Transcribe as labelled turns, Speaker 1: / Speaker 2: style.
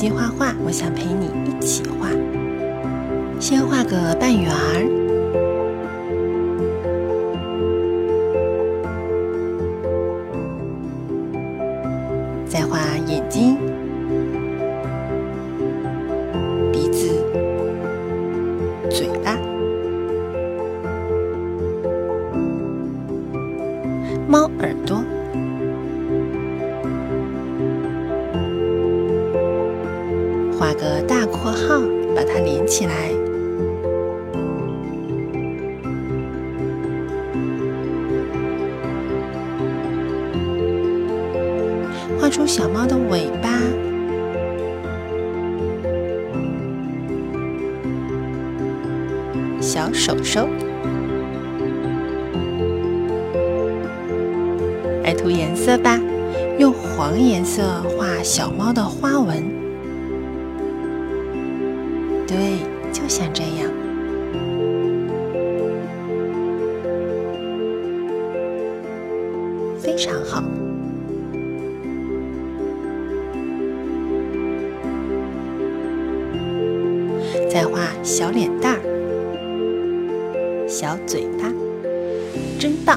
Speaker 1: 机画画，我想陪你一起画。先画个半圆儿，再画眼睛、鼻子、嘴巴、猫耳朵。画个大括号，把它连起来。画出小猫的尾巴，小手手。来涂颜色吧，用黄颜色画小猫的花纹。对，就像这样，非常好。再画小脸蛋儿、小嘴巴，真棒！